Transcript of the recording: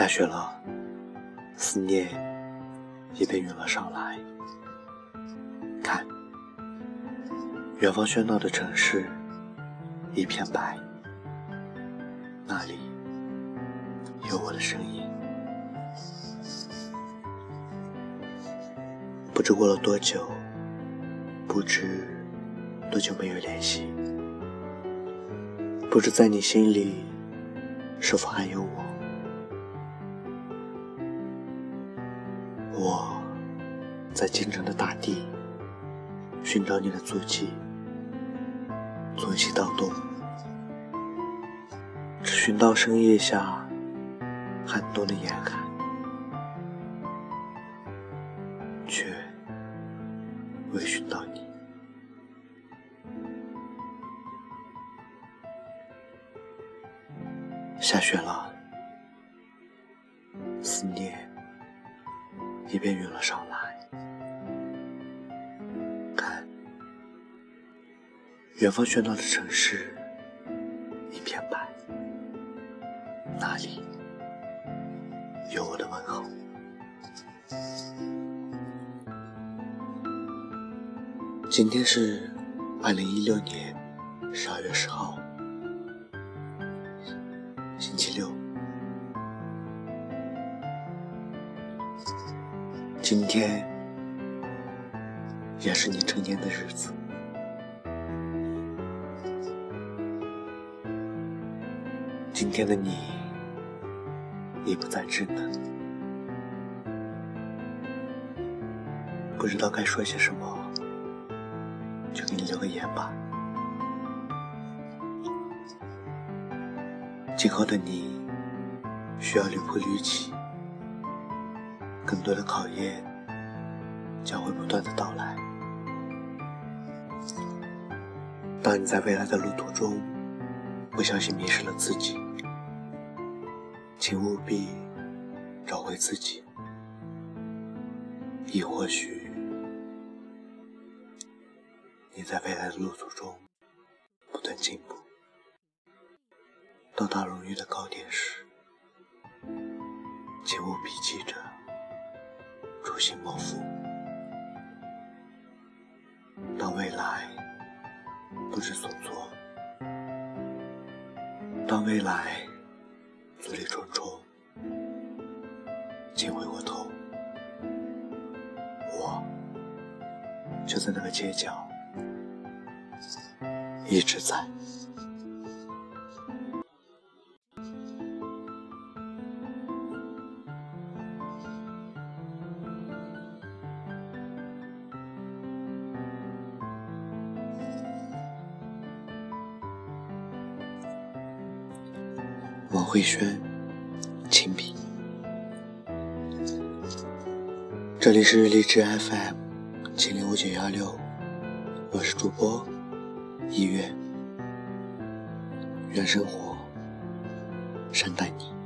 下雪了，思念也被涌了上来。看，远方喧闹的城市，一片白，那里有我的身影。不知过了多久，不知多久没有联系，不知在你心里是否还有我。我在京城的大地寻找你的足迹，从西到东，只寻到深夜下寒冬的严寒，却未寻到你。下雪了，一边涌了上来，看，远方喧闹的城市，一片白，那里有我的问候。今天是二零一六年十二月十号，星期六。今天也是你成年的日子，今天的你已不再稚嫩，不知道该说些什么，就给你留个言吧。今后的你需要屡破屡起。更多的考验将会不断的到来。当你在未来的路途中不小心迷失了自己，请务必找回自己。亦或许你在未来的路途中不断进步，到达荣誉的高点时，请务必记着。心莫负，当未来不知所措，当未来阻力重重，请回过头，我就在那个街角，一直在。王慧轩，亲笔。这里是荔枝 FM 七零五九幺六，我是主播一月，愿生活善待你。